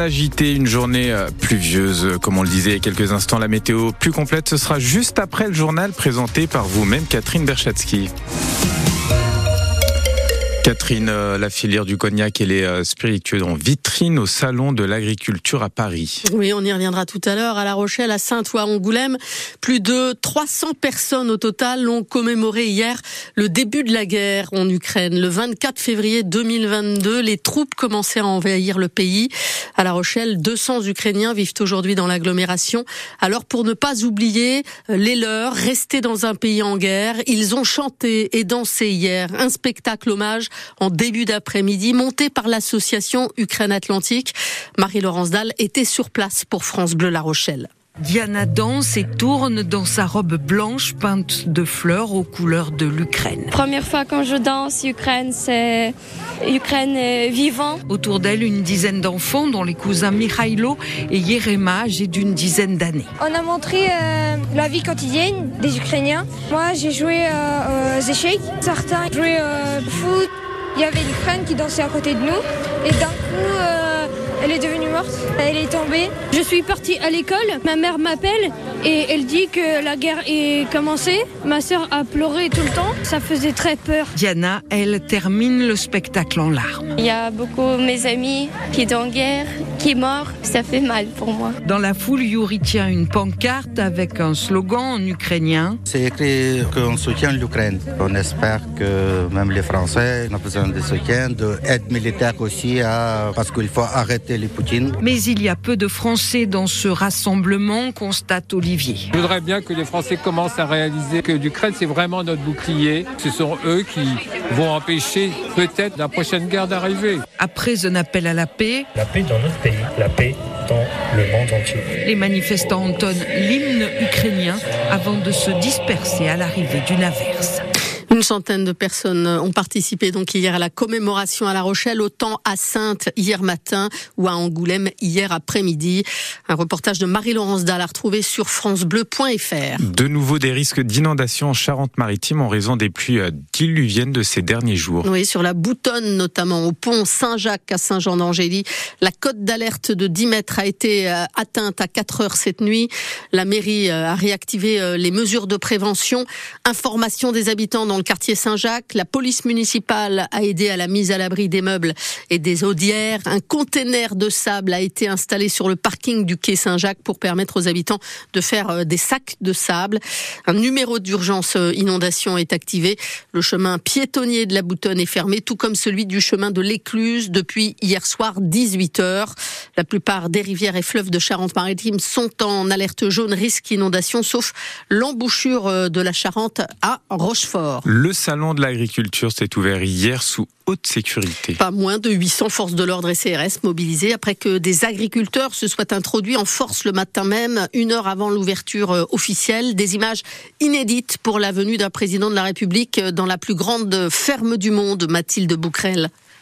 Agité, une journée euh, pluvieuse, euh, comme on le disait il y a quelques instants. La météo plus complète, ce sera juste après le journal présenté par vous-même, Catherine Berchatsky. Catherine, euh, la filière du cognac et les euh, spiritueux en vitrine au salon de l'agriculture à Paris. Oui, on y reviendra tout à l'heure. À La Rochelle, à Sainte ou à Angoulême, plus de 300 personnes au total ont commémoré hier le début de la guerre en Ukraine. Le 24 février 2022, les troupes commençaient à envahir le pays. À La Rochelle, 200 Ukrainiens vivent aujourd'hui dans l'agglomération. Alors pour ne pas oublier euh, les leurs, restés dans un pays en guerre, ils ont chanté et dansé hier un spectacle hommage en début d'après-midi, monté par l'association Ukraine Atlantique. Marie-Laurence Dalle était sur place pour France Bleu La Rochelle. Diana danse et tourne dans sa robe blanche peinte de fleurs aux couleurs de l'Ukraine. Première fois quand je danse Ukraine, c'est Ukraine vivant. Autour d'elle, une dizaine d'enfants, dont les cousins Mikhailo et Yerema, âgés d'une dizaine d'années. On a montré euh, la vie quotidienne des Ukrainiens. Moi, j'ai joué euh, aux échecs. Certains jouaient euh, au foot. Il y avait l'Ukraine qui dansait à côté de nous. Et d'un coup, euh, elle est devenue morte. Elle est tombée. Je suis partie à l'école. Ma mère m'appelle et elle dit que la guerre est commencée. Ma sœur a pleuré tout le temps. Ça faisait très peur. Diana, elle, termine le spectacle en larmes. Il y a beaucoup de mes amis qui sont en guerre, qui est mort. Ça fait mal pour moi. Dans la foule, Yuri tient une pancarte avec un slogan en ukrainien. C'est écrit qu'on soutient l'Ukraine. On espère que même les Français ont besoin de soutien, d'aide militaire aussi, à... parce qu'il faut arrêter les Poutines. Mais il y a peu de Français dans ce rassemblement, constate Olivier. Je voudrais bien que les Français commencent à réaliser que l'Ukraine, c'est vraiment notre bouclier. Ce sont eux qui vont empêcher peut-être la prochaine guerre d'arriver. Après un appel à la paix, la paix dans notre pays, la paix dans le monde entier. Les manifestants entonnent l'hymne ukrainien avant de se disperser à l'arrivée d'une averse. Une centaine de personnes ont participé donc hier à la commémoration à La Rochelle, autant à Sainte hier matin ou à Angoulême hier après-midi. Un reportage de Marie-Laurence Dalle à retrouver sur francebleu.fr. De nouveau des risques d'inondation en Charente-Maritime en raison des pluies euh, diluviennes de ces derniers jours. Oui, sur la Boutonne notamment, au pont Saint-Jacques à Saint-Jean-d'Angély. La cote d'alerte de 10 mètres a été euh, atteinte à 4 heures cette nuit. La mairie euh, a réactivé les mesures de prévention. Information des habitants dans le quartier Saint-Jacques. La police municipale a aidé à la mise à l'abri des meubles et des audières. Un conteneur de sable a été installé sur le parking du quai Saint-Jacques pour permettre aux habitants de faire des sacs de sable. Un numéro d'urgence inondation est activé. Le chemin piétonnier de la Boutonne est fermé, tout comme celui du chemin de l'Écluse depuis hier soir 18 heures. La plupart des rivières et fleuves de Charente-Maritime sont en alerte jaune risque inondation, sauf l'embouchure de la Charente à Rochefort. Le salon de l'agriculture s'est ouvert hier sous haute sécurité. Pas moins de 800 forces de l'ordre et CRS mobilisées après que des agriculteurs se soient introduits en force le matin même, une heure avant l'ouverture officielle. Des images inédites pour la venue d'un président de la République dans la plus grande ferme du monde, Mathilde Bouquerel.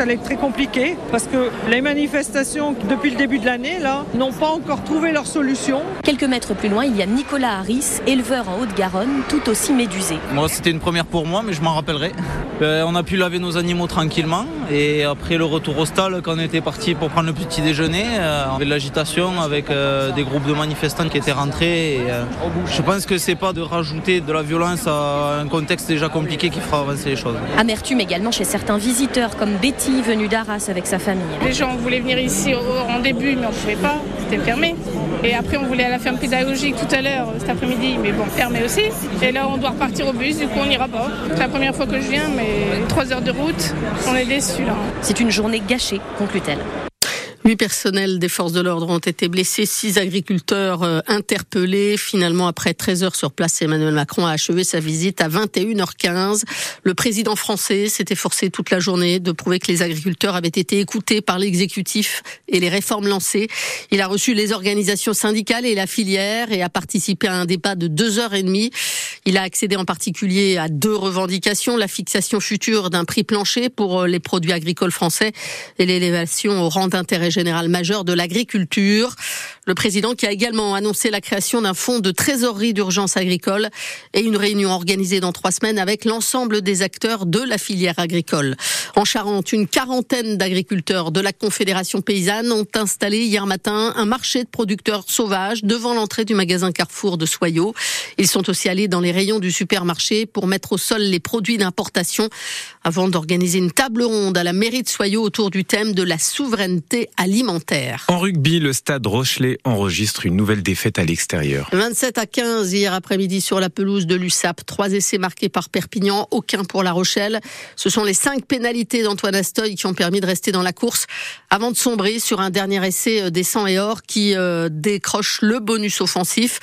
allait être très compliqué parce que les manifestations depuis le début de l'année là n'ont pas encore trouvé leur solution. Quelques mètres plus loin, il y a Nicolas Harris, éleveur en Haute-Garonne, tout aussi médusé. Moi, c'était une première pour moi, mais je m'en rappellerai. Euh, on a pu laver nos animaux tranquillement et après le retour au stade, quand on était parti pour prendre le petit déjeuner, euh, on avait de l'agitation avec euh, des groupes de manifestants qui étaient rentrés. Et, euh, je pense que c'est pas de rajouter de la violence à un contexte déjà compliqué qui fera avancer les choses. Amertume également chez certains visiteurs comme Betty venue d'Arras avec sa famille. Les gens voulaient venir ici en début mais on ne pouvait pas, fermé. Et après on voulait à la ferme pédagogique tout à l'heure cet après-midi mais bon fermé aussi. Et là on doit repartir au bus, du coup on n'ira pas. C'est la première fois que je viens mais trois heures de route, on est déçus là. C'est une journée gâchée, conclut-elle. Huit personnels des forces de l'ordre ont été blessés, six agriculteurs euh, interpellés. Finalement, après 13 heures sur place, Emmanuel Macron a achevé sa visite à 21h15. Le président français s'était forcé toute la journée de prouver que les agriculteurs avaient été écoutés par l'exécutif et les réformes lancées. Il a reçu les organisations syndicales et la filière et a participé à un débat de deux heures et demie. Il a accédé en particulier à deux revendications, la fixation future d'un prix plancher pour euh, les produits agricoles français et l'élévation au rang d'intérêt général majeur de l'agriculture. Le président qui a également annoncé la création d'un fonds de trésorerie d'urgence agricole et une réunion organisée dans trois semaines avec l'ensemble des acteurs de la filière agricole. En Charente, une quarantaine d'agriculteurs de la Confédération paysanne ont installé hier matin un marché de producteurs sauvages devant l'entrée du magasin Carrefour de Soyaux. Ils sont aussi allés dans les rayons du supermarché pour mettre au sol les produits d'importation avant d'organiser une table ronde à la mairie de Soyaux autour du thème de la souveraineté alimentaire. En rugby, le stade Rochelet enregistre une nouvelle défaite à l'extérieur. 27 à 15 hier après-midi sur la pelouse de l'USAP. Trois essais marqués par Perpignan, aucun pour La Rochelle. Ce sont les cinq pénalités d'Antoine Astoy qui ont permis de rester dans la course avant de sombrer sur un dernier essai euh, des 100 et or qui euh, décroche le bonus offensif.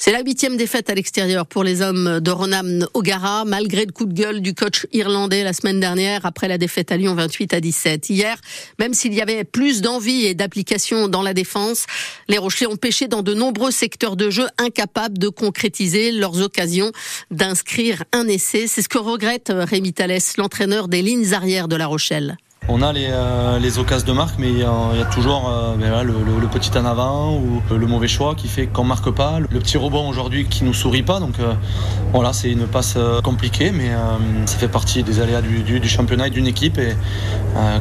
C'est la huitième défaite à l'extérieur pour les hommes de Ronam O'Gara, malgré le coup de gueule du coach irlandais la semaine dernière après la défaite à Lyon 28 à 17. Hier, même s'il y avait plus d'envie et d'application dans la défense, les Rochelais ont pêché dans de nombreux secteurs de jeu incapables de concrétiser leurs occasions d'inscrire un essai. C'est ce que regrette Rémi Thalès, l'entraîneur des lignes arrières de La Rochelle. On a les, euh, les occasions de marque, mais il y, a toujours euh, ben le, petit en avant ou le mauvais choix qui fait qu'on marque pas. Le petit rebond aujourd'hui qui nous sourit pas. Donc euh, voilà, c'est une passe euh, compliquée, mais euh, ça fait partie des aléas du, championnat et d'une équipe. Et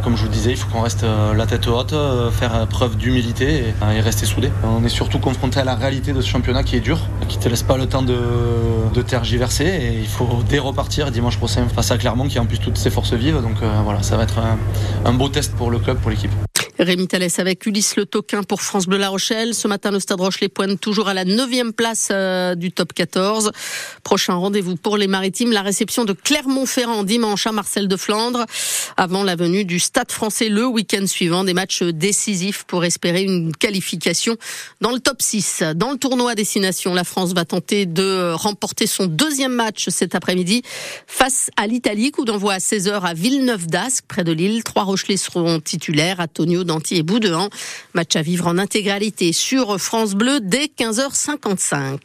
comme je vous le disais, il faut qu'on reste la tête haute, faire preuve d'humilité et, rester soudé. On est surtout confronté à la réalité de ce championnat qui est dur, qui te laisse pas le temps de, tergiverser. Et il faut dès repartir dimanche prochain face à Clermont qui a en plus toutes ses forces vives. Donc voilà, ça va être un beau test pour le club, pour l'équipe. Rémi Thalès avec Ulysse Le Toquin pour France Bleu La Rochelle. Ce matin, le Stade Rochelet pointe toujours à la neuvième place euh, du top 14. Prochain rendez-vous pour les Maritimes, la réception de Clermont-Ferrand dimanche à Marcel de Flandre, avant la venue du Stade français le week-end suivant. Des matchs décisifs pour espérer une qualification dans le top 6. Dans le tournoi Destination, la France va tenter de remporter son deuxième match cet après-midi face à l'Italie, coup d'envoi à 16h à Villeneuve-d'Ascq, près de Lille. Trois Rochelais seront titulaires. d'Anti et Boudouin. Match à vivre en intégralité sur France Bleu dès 15h55.